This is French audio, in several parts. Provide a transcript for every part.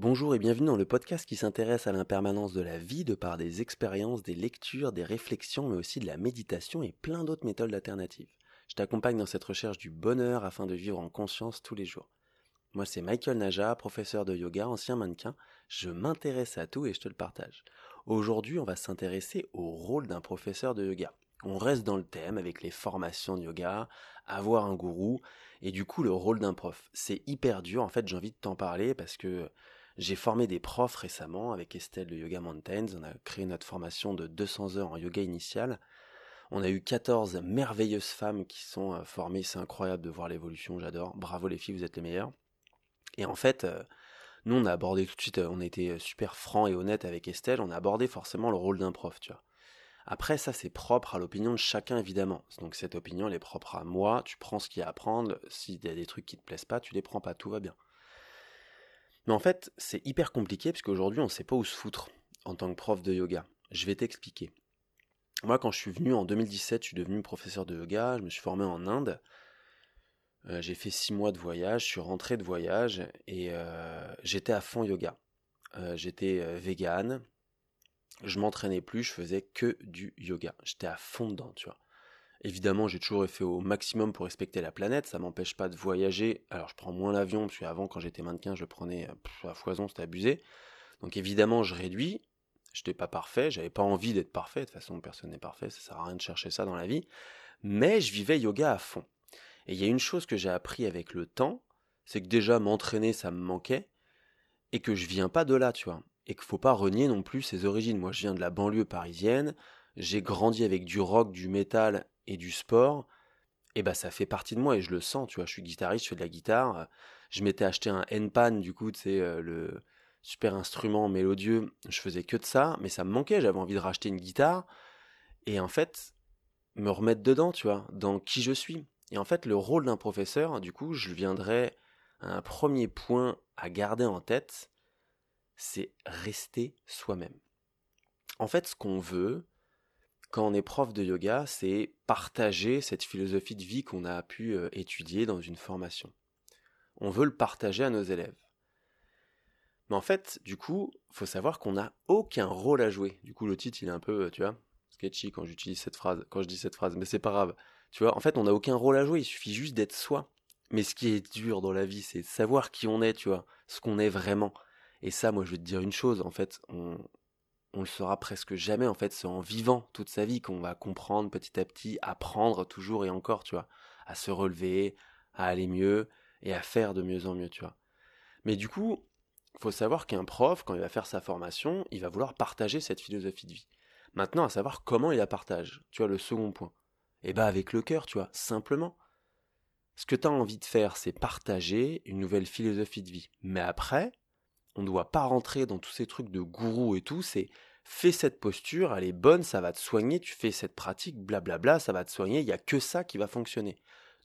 Bonjour et bienvenue dans le podcast qui s'intéresse à l'impermanence de la vie de par des expériences, des lectures, des réflexions, mais aussi de la méditation et plein d'autres méthodes alternatives. Je t'accompagne dans cette recherche du bonheur afin de vivre en conscience tous les jours. Moi c'est Michael Naja, professeur de yoga, ancien mannequin. Je m'intéresse à tout et je te le partage. Aujourd'hui on va s'intéresser au rôle d'un professeur de yoga. On reste dans le thème avec les formations de yoga, avoir un gourou, et du coup le rôle d'un prof. C'est hyper dur, en fait j'ai envie de t'en parler parce que j'ai formé des profs récemment avec Estelle de Yoga Mountains. On a créé notre formation de 200 heures en yoga initial. On a eu 14 merveilleuses femmes qui sont euh, formées. C'est incroyable de voir l'évolution. J'adore. Bravo les filles, vous êtes les meilleures. Et en fait, euh, nous, on a abordé tout de suite, euh, on a été super franc et honnête avec Estelle. On a abordé forcément le rôle d'un prof, tu vois. Après, ça, c'est propre à l'opinion de chacun, évidemment. Donc, cette opinion, elle est propre à moi. Tu prends ce qu'il y a à prendre. S'il y a des trucs qui te plaisent pas, tu les prends pas. Tout va bien. Mais en fait, c'est hyper compliqué parce qu'aujourd'hui, on ne sait pas où se foutre en tant que prof de yoga. Je vais t'expliquer. Moi, quand je suis venu en 2017, je suis devenu professeur de yoga, je me suis formé en Inde. Euh, j'ai fait six mois de voyage, je suis rentré de voyage et euh, j'étais à fond yoga. Euh, j'étais vegan, je m'entraînais plus, je faisais que du yoga. J'étais à fond dedans, tu vois. Évidemment, j'ai toujours fait au maximum pour respecter la planète. Ça m'empêche pas de voyager. Alors, je prends moins l'avion, parce qu'avant, quand j'étais mannequin, je prenais à foison, c'était abusé. Donc, évidemment, je réduis. Je n'étais pas parfait, j'avais pas envie d'être parfait. De toute façon, personne n'est parfait, ça sert à rien de chercher ça dans la vie. Mais je vivais yoga à fond. Et il y a une chose que j'ai appris avec le temps, c'est que déjà m'entraîner, ça me manquait, et que je viens pas de là, tu vois. Et qu'il faut pas renier non plus ses origines. Moi, je viens de la banlieue parisienne, j'ai grandi avec du rock, du métal et du sport, et bah ça fait partie de moi et je le sens, tu vois, je suis guitariste, je fais de la guitare, je m'étais acheté un N-Pan du coup, c'est euh, le super instrument mélodieux, je faisais que de ça, mais ça me manquait, j'avais envie de racheter une guitare et en fait me remettre dedans, tu vois, dans qui je suis. Et en fait, le rôle d'un professeur, du coup, je viendrais à un premier point à garder en tête, c'est rester soi-même. En fait, ce qu'on veut, quand on est prof de yoga, c'est partager cette philosophie de vie qu'on a pu euh, étudier dans une formation. On veut le partager à nos élèves. Mais en fait, du coup, faut savoir qu'on n'a aucun rôle à jouer. Du coup, le titre, il est un peu, euh, tu vois, sketchy quand j'utilise cette phrase, quand je dis cette phrase, mais c'est pas grave. Tu vois, en fait, on n'a aucun rôle à jouer, il suffit juste d'être soi. Mais ce qui est dur dans la vie, c'est savoir qui on est, tu vois, ce qu'on est vraiment. Et ça, moi, je vais te dire une chose, en fait, on le saura presque jamais en fait, c'est en vivant toute sa vie qu'on va comprendre petit à petit, apprendre toujours et encore, tu vois, à se relever, à aller mieux et à faire de mieux en mieux, tu vois. Mais du coup, faut savoir qu'un prof, quand il va faire sa formation, il va vouloir partager cette philosophie de vie. Maintenant, à savoir comment il la partage, tu vois, le second point. Eh ben avec le cœur, tu vois, simplement. Ce que tu as envie de faire, c'est partager une nouvelle philosophie de vie. Mais après, on ne doit pas rentrer dans tous ces trucs de gourou et tout, c'est fais cette posture, elle est bonne, ça va te soigner, tu fais cette pratique, blablabla, ça va te soigner, il n'y a que ça qui va fonctionner.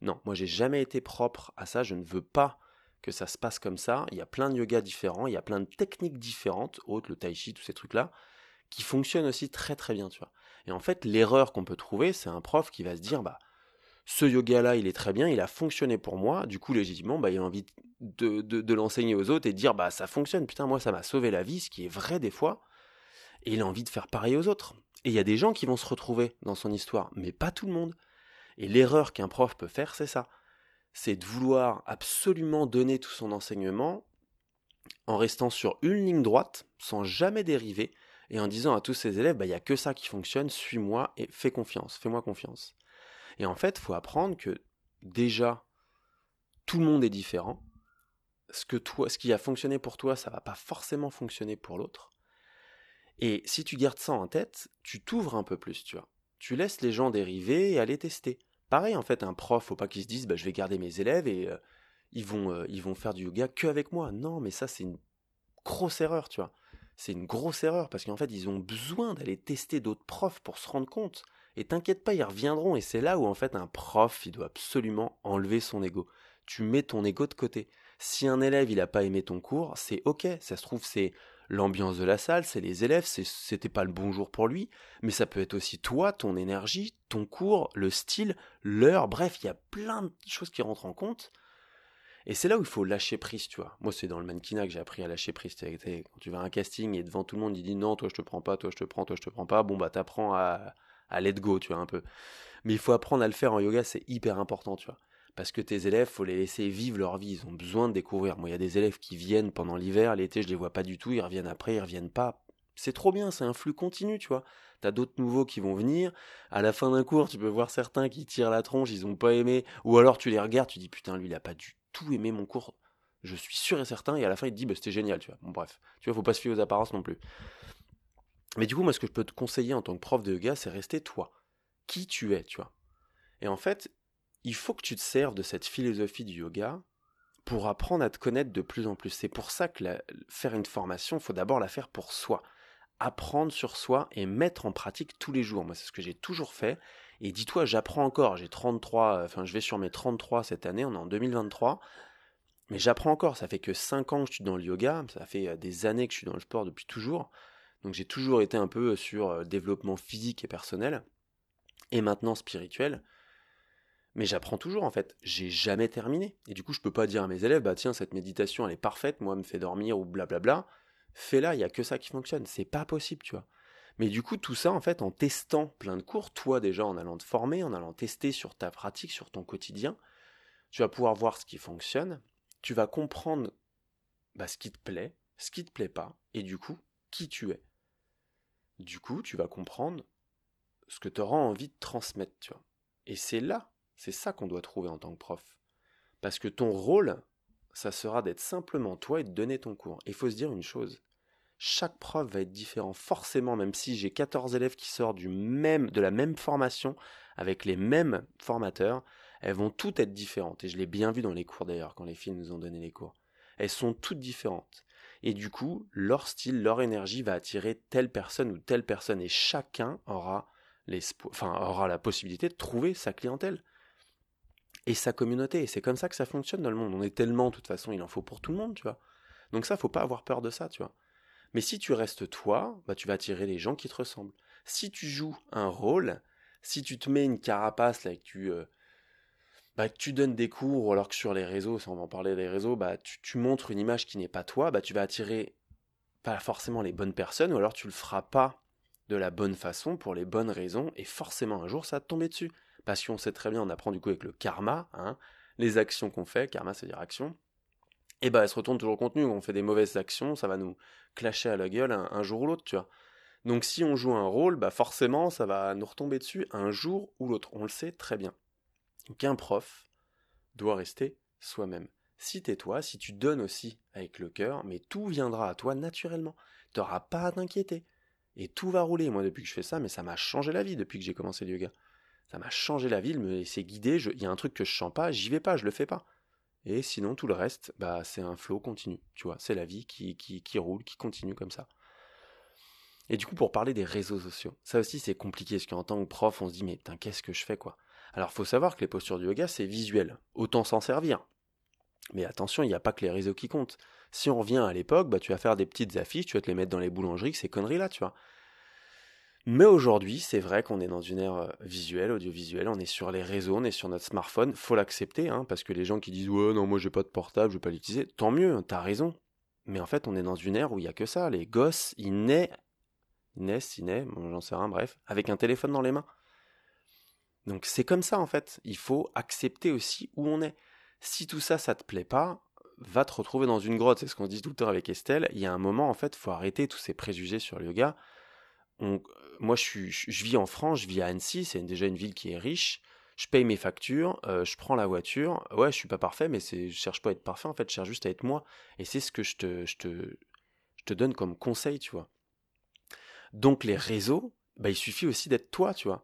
Non, moi j'ai jamais été propre à ça, je ne veux pas que ça se passe comme ça. Il y a plein de yoga différents, il y a plein de techniques différentes, autres le tai chi, tous ces trucs-là, qui fonctionnent aussi très très bien, tu vois. Et en fait, l'erreur qu'on peut trouver, c'est un prof qui va se dire, bah, ce yoga-là, il est très bien, il a fonctionné pour moi, du coup, légitimement, bah, il a envie de, l'enseigner aux autres et de dire, bah, ça fonctionne, putain, moi, ça m'a sauvé la vie, ce qui est vrai des fois, et il a envie de faire pareil aux autres. Et il y a des gens qui vont se retrouver dans son histoire, mais pas tout le monde. Et l'erreur qu'un prof peut faire, c'est ça. C'est de vouloir absolument donner tout son enseignement en restant sur une ligne droite, sans jamais dériver, et en disant à tous ses élèves, bah, il n'y a que ça qui fonctionne, suis-moi et fais confiance, fais-moi confiance. Et en fait, il faut apprendre que déjà, tout le monde est différent. Ce, qui a fonctionné pour toi, ça va pas forcément fonctionner pour l'autre. Et si tu gardes ça en tête, tu t'ouvres un peu plus, tu vois. Tu laisses les gens dériver et aller tester. Pareil, en fait, un prof, faut pas qu'il se dise, bah, je vais garder mes élèves et euh, ils, vont, euh, ils vont faire du yoga que avec moi. Non, mais ça, c'est une grosse erreur, tu vois. C'est une grosse erreur parce qu'en fait, ils ont besoin d'aller tester d'autres profs pour se rendre compte. Et t'inquiète pas, ils reviendront. Et c'est là où en fait un prof, il doit absolument enlever son ego. Tu mets ton ego de côté. Si un élève, il n'a pas aimé ton cours, c'est ok. Ça se trouve, c'est l'ambiance de la salle, c'est les élèves, c'était pas le bon jour pour lui, mais ça peut être aussi toi, ton énergie, ton cours, le style, l'heure, bref, il y a plein de choses qui rentrent en compte. Et c'est là où il faut lâcher prise, tu vois. Moi, c'est dans le mannequinat que j'ai appris à lâcher prise. Quand tu vas à un casting et devant tout le monde, il dit non, toi je te prends pas, toi je te prends, toi je te prends pas. Bon, bah t'apprends à, à let go, tu vois, un peu. Mais il faut apprendre à le faire en yoga, c'est hyper important, tu vois. Parce que tes élèves, faut les laisser vivre leur vie. Ils ont besoin de découvrir. Moi, il y a des élèves qui viennent pendant l'hiver, l'été, je les vois pas du tout. Ils reviennent après, ils reviennent pas. C'est trop bien, c'est un flux continu, tu vois. T'as d'autres nouveaux qui vont venir. À la fin d'un cours, tu peux voir certains qui tirent la tronche, ils ont pas aimé. Ou alors tu les regardes, tu dis putain, lui, il a pas du tout aimé mon cours. Je suis sûr et certain. Et à la fin, il te dit, bah, c'était génial, tu vois. Bon, bref. Tu vois, faut pas se fier aux apparences non plus. Mais du coup, moi, ce que je peux te conseiller en tant que prof de yoga, c'est rester toi. Qui tu es, tu vois. Et en fait, il faut que tu te serves de cette philosophie du yoga pour apprendre à te connaître de plus en plus. C'est pour ça que faire une formation, il faut d'abord la faire pour soi. Apprendre sur soi et mettre en pratique tous les jours. Moi, c'est ce que j'ai toujours fait. Et dis-toi, j'apprends encore. J'ai 33, enfin, je vais sur mes 33 cette année, on est en 2023. Mais j'apprends encore. Ça fait que 5 ans que je suis dans le yoga. Ça fait euh, des années que je suis dans le sport depuis toujours. Donc j'ai toujours été un peu sur euh, développement physique et personnel. Et maintenant spirituel. Mais j'apprends toujours en fait. J'ai jamais terminé. Et du coup, je peux pas dire à mes élèves, bah tiens, cette méditation elle est parfaite, moi, elle me fait dormir ou blablabla. Fais-la, il y a que ça qui fonctionne. C'est pas possible, tu vois. Mais du coup, tout ça, en fait, en testant plein de cours, toi déjà en allant te former, en allant tester sur ta pratique, sur ton quotidien, tu vas pouvoir voir ce qui fonctionne, tu vas comprendre bah, ce qui te plaît, ce qui te plaît pas, et du coup, qui tu es. Du coup, tu vas comprendre ce que tu auras envie de transmettre, tu vois. Et c'est là c'est ça qu'on doit trouver en tant que prof. Parce que ton rôle, ça sera d'être simplement toi et de donner ton cours. Et il faut se dire une chose, chaque prof va être différent. Forcément, même si j'ai 14 élèves qui sortent du même, de la même formation, avec les mêmes formateurs, elles vont toutes être différentes. Et je l'ai bien vu dans les cours d'ailleurs, quand les filles nous ont donné les cours. Elles sont toutes différentes. Et du coup, leur style, leur énergie va attirer telle personne ou telle personne. Et chacun aura, la possibilité de trouver sa clientèle et sa communauté. Et c'est comme ça que ça fonctionne dans le monde. On est tellement, de toute façon, il en faut pour tout le monde, tu vois. Donc ça, faut pas avoir peur de ça, tu vois. Mais si tu restes toi, bah, tu vas attirer les gens qui te ressemblent. Si tu joues un rôle, si tu te mets une carapace là, que tu, euh, bah, tu donnes des cours, alors que sur les réseaux, si on va en parler des réseaux, bah, tu, montres une image qui n'est pas toi, bah, tu vas attirer pas forcément les bonnes personnes, ou alors tu le feras pas de la bonne façon, pour les bonnes raisons, et forcément un jour ça va te tomber dessus. Parce qu'on sait très bien, on apprend du coup avec le karma, hein, les actions qu'on fait, karma c'est dire action, et bah elles se retournent toujours au contenu, on fait des mauvaises actions, ça va nous clasher à la gueule un, jour ou l'autre, tu vois. Donc si on joue un rôle, bah forcément ça va nous retomber dessus un jour ou l'autre, on le sait très bien. Donc un prof doit rester soi-même. Si t'es toi, si tu donnes aussi avec le cœur, mais tout viendra à toi naturellement. T'auras pas à t'inquiéter. Et tout va rouler. Moi, depuis que je fais ça, mais ça m'a changé la vie depuis que j'ai commencé le yoga ça m'a changé la vie, me laissait guider, il y a un truc que je sens pas, j'y vais pas, je le fais pas. Et sinon, tout le reste, bah, c'est un flot continu, tu vois, c'est la vie qui, qui, qui roule, qui continue comme ça. Et du coup, pour parler des réseaux sociaux, ça aussi c'est compliqué, parce qu'en tant que prof, on se dit, mais putain, qu'est-ce que je fais, quoi? Alors, faut savoir que les postures du yoga, c'est visuel, autant s'en servir. Mais attention, il n'y a pas que les réseaux qui comptent. Si on revient à l'époque, bah, tu vas faire des petites affiches, tu vas te les mettre dans les boulangeries, ces conneries-là, tu vois. Mais aujourd'hui, c'est vrai qu'on est dans une ère euh, visuelle, audiovisuelle, on est sur les réseaux, on est sur notre smartphone, faut l'accepter, hein, parce que les gens qui disent ouais non moi j'ai pas de portable, je vais pas l'utiliser, tant mieux, t'as raison. Mais en fait, on est dans une ère où il y a que ça. Les gosses, ils naissent, ils naissent, ils naissent, j'en sais rien, bref, avec un téléphone dans les mains. Donc c'est comme ça en fait. Il faut accepter aussi où on est. Si tout ça, ça te plaît pas, va te retrouver dans une grotte. C'est ce qu'on dit tout le temps avec Estelle. Il y a un moment en fait, faut arrêter tous ces préjugés sur le yoga moi, je, je, vis en France, je vis à Annecy, c'est déjà une ville qui est riche. Je paye mes factures, euh, je prends la voiture. Ouais, je suis pas parfait, mais je cherche pas à être parfait. En fait, je cherche juste à être moi. Et c'est ce que je te donne comme conseil, tu vois. Donc les réseaux, bah, il suffit aussi d'être toi, tu vois.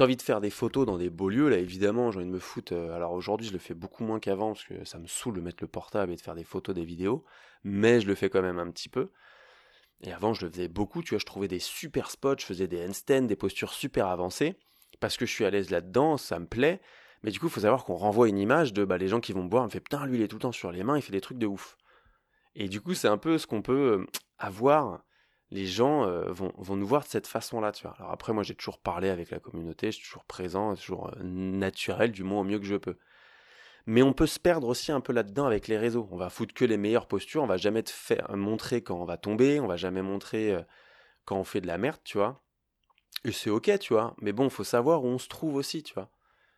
T'as envie de faire des photos dans des beaux lieux, là évidemment, j'ai envie de me foutre. Euh, alors aujourd'hui, je le fais beaucoup moins qu'avant parce que ça me saoule de mettre le portable et de faire des photos, des vidéos, mais je le fais quand même un petit peu. Et avant, je le faisais beaucoup, tu vois, je trouvais des super spots, je faisais des handstands, des postures super avancées, parce que je suis à l'aise là-dedans, ça me plaît. Mais du coup, il faut savoir qu'on renvoie une image de bah, les gens qui vont me voir, on me fait putain, lui, il est tout le temps sur les mains, il fait des trucs de ouf. Et du coup, c'est un peu ce qu'on peut euh, avoir. Les gens euh, vont, nous voir de cette façon-là, tu vois. Alors après, moi, j'ai toujours parlé avec la communauté, je suis toujours présent, toujours euh, naturel, du moins au mieux que je peux. Mais on peut se perdre aussi un peu là-dedans avec les réseaux. On va foutre que les meilleures postures, on va jamais te faire montrer quand on va tomber, on va jamais montrer euh, quand on fait de la merde, tu vois. Et c'est ok, tu vois. Mais bon, faut savoir où on se trouve aussi, tu vois.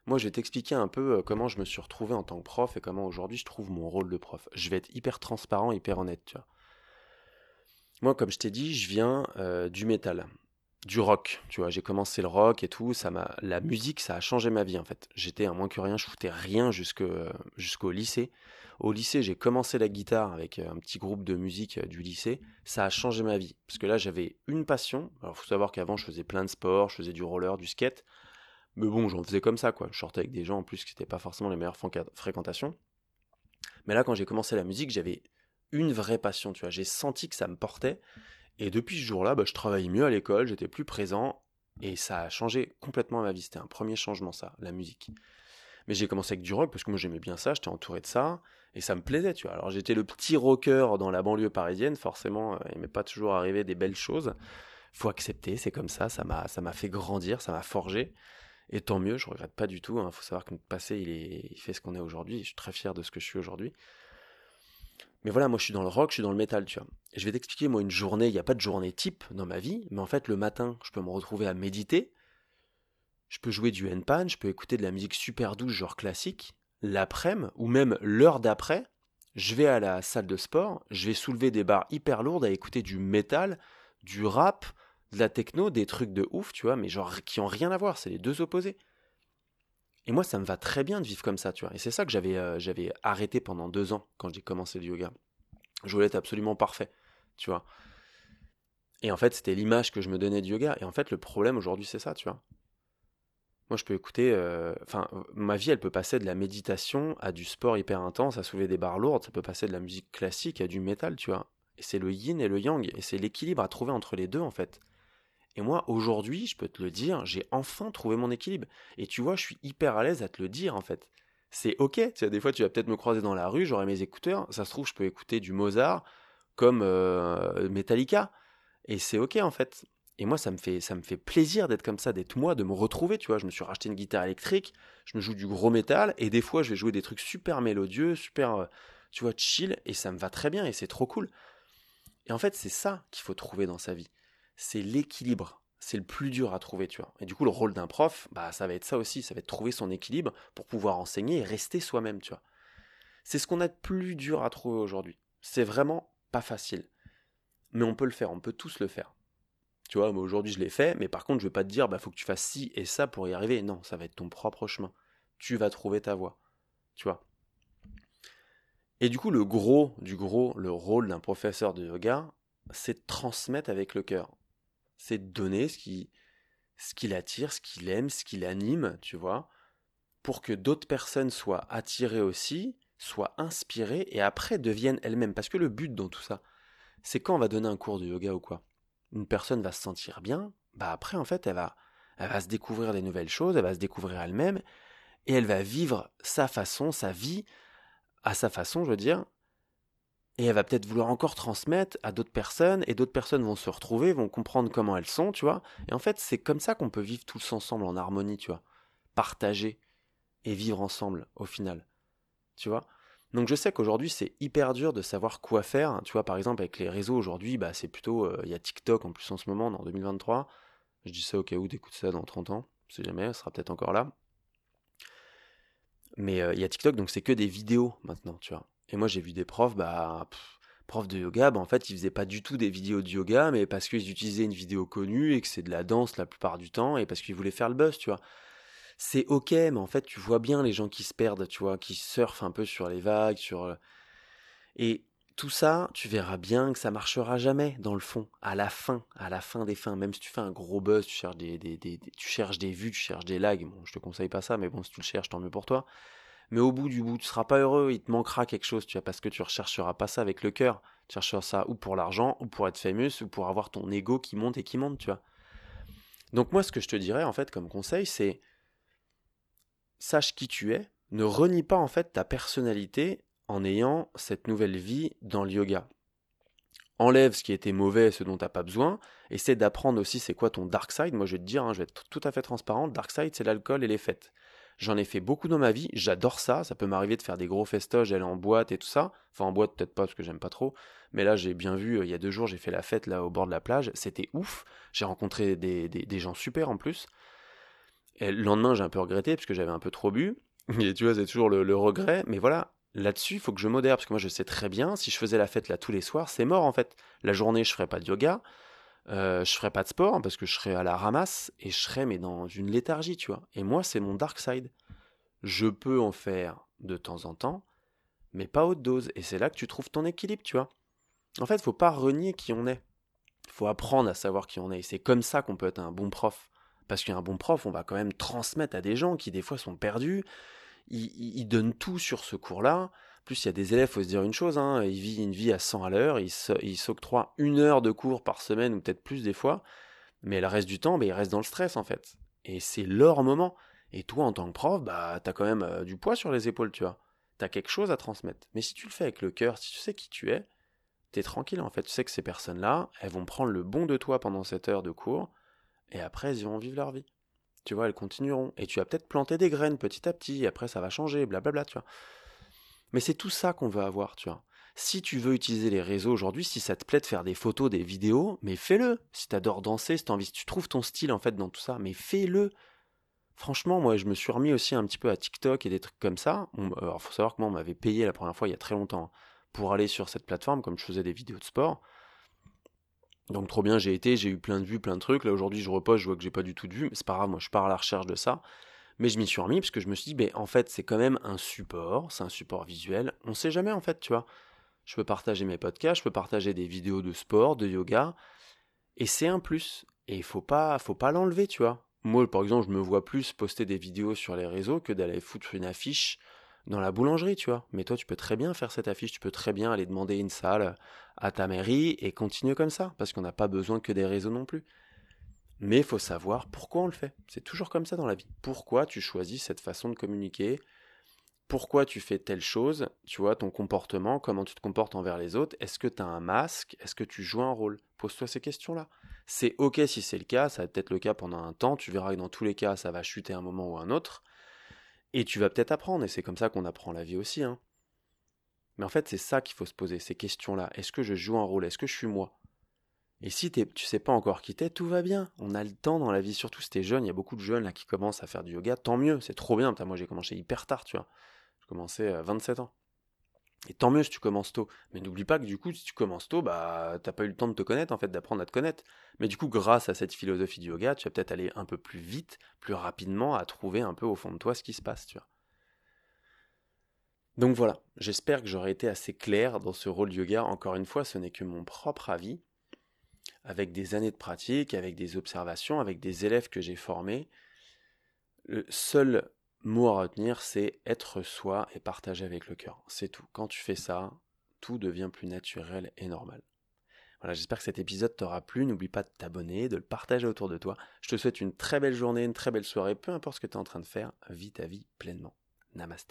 Moi, je vais t'expliquer un peu euh, comment je me suis retrouvé en tant que prof et comment aujourd'hui je trouve mon rôle de prof. Je vais être hyper transparent, hyper honnête, tu vois. Moi, comme je t'ai dit, je viens euh, du métal, du rock. Tu vois, j'ai commencé le rock et tout. Ça m'a, la musique, ça a changé ma vie en fait. J'étais un moins que rien, je foutais rien jusqu'au lycée. Au lycée, j'ai commencé la guitare avec euh, un petit groupe de musique du lycée. Ça a changé ma vie parce que là, j'avais une passion. Alors, faut savoir qu'avant, je faisais plein de sports, je faisais du roller, du skate. Mais bon, j'en faisais comme ça, quoi. Je sortais avec des gens en plus qui n'étaient pas forcément les meilleures fréquentations. Mais là, quand j'ai commencé la musique, j'avais une vraie passion, tu vois. J'ai senti que ça me portait. Et depuis ce jour-là, bah, je travaillais mieux à l'école, j'étais plus présent. Et ça a changé complètement ma vie. C'était un premier changement, ça, la musique. Mais j'ai commencé avec du rock parce que moi j'aimais bien ça, j'étais entouré de ça. Et ça me plaisait, tu vois. Alors j'étais le petit rocker dans la banlieue parisienne, forcément, euh, il m'est pas toujours arrivé des belles choses. Faut accepter, c'est comme ça, ça m'a, ça m'a fait grandir, ça m'a forgé. Et tant mieux, je regrette pas du tout. Il hein. faut savoir que notre passé, il, il fait ce qu'on est aujourd'hui. Je suis très fier de ce que je suis aujourd'hui. Mais voilà, moi je suis dans le rock, je suis dans le métal, tu vois. Je vais t'expliquer, moi, une journée, il n'y a pas de journée type dans ma vie, mais en fait, le matin, je peux me retrouver à méditer, je peux jouer du handpan, je peux écouter de la musique super douce, genre classique. L'après-midi, ou même l'heure d'après, je vais à la salle de sport, je vais soulever des barres hyper lourdes à écouter du métal, du rap, de la techno, des trucs de ouf, tu vois, mais genre qui ont rien à voir, c'est les deux opposés. Et moi, ça me va très bien de vivre comme ça, tu vois. Et c'est ça que j'avais euh, j'avais arrêté pendant deux ans quand j'ai commencé le yoga. Je voulais être absolument parfait, tu vois. Et en fait, c'était l'image que je me donnais du yoga. Et en fait, le problème aujourd'hui, c'est ça, tu vois. Moi, je peux écouter. Euh, enfin, ma vie, elle peut passer de la méditation à du sport hyper intense, à soulever des barres lourdes. Ça peut passer de la musique classique à du métal, tu vois. Et c'est le yin et le yang. Et c'est l'équilibre à trouver entre les deux, en fait. Et moi, aujourd'hui, je peux te le dire, j'ai enfin trouvé mon équilibre. Et tu vois, je suis hyper à l'aise à te le dire, en fait. C'est ok. Tu sais, des fois, tu vas peut-être me croiser dans la rue, j'aurai mes écouteurs. Ça se trouve, je peux écouter du Mozart comme euh, Metallica. Et c'est ok, en fait. Et moi, ça me fait, ça me fait plaisir d'être comme ça, d'être moi, de me retrouver. Tu vois, je me suis racheté une guitare électrique, je me joue du gros métal, et des fois, je vais jouer des trucs super mélodieux, super, euh, tu vois, chill, et ça me va très bien, et c'est trop cool. Et en fait, c'est ça qu'il faut trouver dans sa vie c'est l'équilibre. C'est le plus dur à trouver, tu vois. Et du coup, le rôle d'un prof, bah, ça va être ça aussi, ça va être trouver son équilibre pour pouvoir enseigner et rester soi-même, tu vois. C'est ce qu'on a de plus dur à trouver aujourd'hui. C'est vraiment pas facile. Mais on peut le faire, on peut tous le faire. Tu vois, aujourd'hui je l'ai fait, mais par contre je vais pas te dire, bah faut que tu fasses ci et ça pour y arriver. Non, ça va être ton propre chemin. Tu vas trouver ta voie. Tu vois. Et du coup, le gros du gros, le rôle d'un professeur de yoga, c'est de transmettre avec le cœur c'est de donner ce qui, ce qui l'attire, ce qu'il aime, ce qui l'anime, tu vois, pour que d'autres personnes soient attirées aussi, soient inspirées et après deviennent elles-mêmes. Parce que le but dans tout ça, c'est quand on va donner un cours de yoga ou quoi, une personne va se sentir bien, bah après en fait elle va, elle va se découvrir des nouvelles choses, elle va se découvrir elle-même et elle va vivre sa façon, sa vie à sa façon, je veux dire, et elle va peut-être vouloir encore transmettre à d'autres personnes, et d'autres personnes vont se retrouver, vont comprendre comment elles sont, tu vois. Et en fait, c'est comme ça qu'on peut vivre tous ensemble en harmonie, tu vois. Partager et vivre ensemble, au final. Tu vois donc je sais qu'aujourd'hui c'est hyper dur de savoir quoi faire. Tu vois, par exemple avec les réseaux aujourd'hui, bah c'est plutôt euh, il y a TikTok en plus en ce moment, en 2023. Je dis ça au cas où t'écoutes ça dans 30 ans, si jamais, elle sera peut-être encore là. Mais euh, il y a TikTok, donc c'est que des vidéos maintenant, tu vois. Et moi, j'ai vu des profs, bah, profs de yoga, bah, en fait, ils faisaient pas du tout des vidéos de yoga, mais parce qu'ils utilisaient une vidéo connue et que c'est de la danse la plupart du temps et parce qu'ils voulaient faire le buzz, tu vois. C'est ok, mais en fait, tu vois bien les gens qui se perdent, tu vois, qui surfent un peu sur les vagues, sur. Euh, et tout ça, tu verras bien que ça marchera jamais dans le fond, à la fin, à la fin des fins. Même si tu fais un gros buzz, tu cherches des, vues, tu cherches des lags. Bon, je te conseille pas ça, mais bon, si tu le cherches, tant mieux pour toi mais au bout du bout, tu seras pas heureux, il te manquera quelque chose, tu vois, parce que tu rechercheras pas ça avec le cœur. Tu chercheras ça ou pour l'argent, ou pour être fameux, ou pour avoir ton ego qui monte et qui monte, tu vois. Donc moi, ce que je te dirais, en fait, comme conseil, c'est sache qui tu es, ne renie pas, en fait, ta personnalité en ayant cette nouvelle vie dans le yoga. Enlève ce qui était mauvais, ce dont tu n'as pas besoin. Essaie d'apprendre aussi c'est quoi ton dark side. Moi, je vais te dire, hein, je vais être tout à fait transparent. Dark side, c'est l'alcool et les fêtes J'en ai fait beaucoup dans ma vie, j'adore ça, ça peut m'arriver de faire des gros festoches, aller en boîte et tout ça. Enfin en boîte peut-être pas parce que j'aime pas trop, mais là j'ai bien vu, euh, il y a deux jours j'ai fait la fête là au bord de la plage, c'était ouf, j'ai rencontré des, gens super en plus. Et le lendemain j'ai un peu regretté parce que j'avais un peu trop bu, et tu vois c'est toujours le, le regret, mais voilà, là-dessus, il faut que je modère, parce que moi je sais très bien, si je faisais la fête là tous les soirs, c'est mort en fait. La journée, je ferais pas de yoga, euh, je ferais pas de sport, parce que je serais à la ramasse, et je serais mais dans une léthargie, tu vois. Et moi, c'est mon dark side. Je peux en faire de temps en temps, mais pas haute dose. Et c'est là que tu trouves ton équilibre, tu vois. En fait, faut pas renier qui on est. Faut apprendre à savoir qui on est. Et c'est comme ça qu'on peut être un bon prof. Parce qu'un bon prof, on va quand même transmettre à des gens qui des fois sont perdus, il, donne tout sur ce cours-là. Plus, il y a des élèves, faut se dire une chose, hein, il vit une vie à 100 à l'heure, il s'octroie une heure de cours par semaine, ou peut-être plus des fois, mais le reste du temps, bah, il reste dans le stress, en fait. Et c'est leur moment. Et toi, en tant que prof, bah, t'as quand même euh, du poids sur les épaules, tu vois. T'as quelque chose à transmettre. Mais si tu le fais avec le cœur, si tu sais qui tu es, t'es tranquille, en fait. Tu sais que ces personnes-là, elles vont prendre le bon de toi pendant cette heure de cours, et après, elles vont vivre leur vie tu vois, elles continueront. Et tu vas peut-être planter des graines petit à petit, et après ça va changer, blablabla, tu vois. Mais c'est tout ça qu'on veut avoir, tu vois. Si tu veux utiliser les réseaux aujourd'hui, si ça te plaît de faire des photos, des vidéos, mais fais-le. Si tu adores danser, si envie, si tu trouves ton style en fait dans tout ça, mais fais-le. Franchement, moi, je me suis remis aussi un petit peu à TikTok et des trucs comme ça. Alors, faut savoir que moi, on m'avait payé la première fois il y a très longtemps pour aller sur cette plateforme, comme je faisais des vidéos de sport. Donc trop bien, j'ai été, j'ai eu plein de vues, plein de trucs. Là aujourd'hui, je repose, je vois que j'ai pas du tout de vues, mais c'est pas grave, moi je pars à la recherche de ça. Mais je m'y suis remis parce que je me suis dit, ben, en fait, c'est quand même un support, c'est un support visuel. On sait jamais en fait, tu vois. Je peux partager mes podcasts, je peux partager des vidéos de sport, de yoga, et c'est un plus. Et il faut pas, faut pas l'enlever, tu vois. Moi, par exemple, je me vois plus poster des vidéos sur les réseaux que d'aller foutre une affiche dans la boulangerie, tu vois. Mais toi, tu peux très bien faire cette affiche, tu peux très bien aller demander une salle à ta mairie et continuer comme ça, parce qu'on n'a pas besoin que des réseaux non plus. Mais il faut savoir pourquoi on le fait. C'est toujours comme ça dans la vie. Pourquoi tu choisis cette façon de communiquer? Pourquoi tu fais telle chose? Tu vois, ton comportement, comment tu te comportes envers les autres? Est-ce que tu as un masque? Est-ce que tu joues un rôle? Pose-toi ces questions-là. C'est ok si c'est le cas, ça va peut-être le cas pendant un temps, tu verras que dans tous les cas ça va chuter un moment ou un autre, et tu vas peut-être apprendre, et c'est comme ça qu'on apprend la vie aussi. Hein. Mais en fait, c'est ça qu'il faut se poser, ces questions-là. Est-ce que je joue un rôle? Est-ce que je suis moi? Et si tu sais pas encore qui t'es, tout va bien. On a le temps dans la vie, surtout si t'es jeune. Il y a beaucoup de jeunes là qui commencent à faire du yoga. Tant mieux, c'est trop bien. Moi, j'ai commencé hyper tard, tu vois. J'ai commencé à 27 ans. Et tant mieux si tu commences tôt. Mais n'oublie pas que du coup, si tu commences tôt, bah, t'as pas eu le temps de te connaître, en fait, d'apprendre à te connaître. Mais du coup, grâce à cette philosophie du yoga, tu vas peut-être aller un peu plus vite, plus rapidement, à trouver un peu au fond de toi ce qui se passe, tu vois. Donc voilà, j'espère que j'aurai été assez clair dans ce rôle yoga. Encore une fois, ce n'est que mon propre avis, avec des années de pratique, avec des observations, avec des élèves que j'ai formés. Le seul mot à retenir, c'est être soi et partager avec le cœur. C'est tout. Quand tu fais ça, tout devient plus naturel et normal. Voilà, j'espère que cet épisode t'aura plu. N'oublie pas de t'abonner, de le partager autour de toi. Je te souhaite une très belle journée, une très belle soirée, peu importe ce que tu es en train de faire, vis ta vie pleinement. Namasté.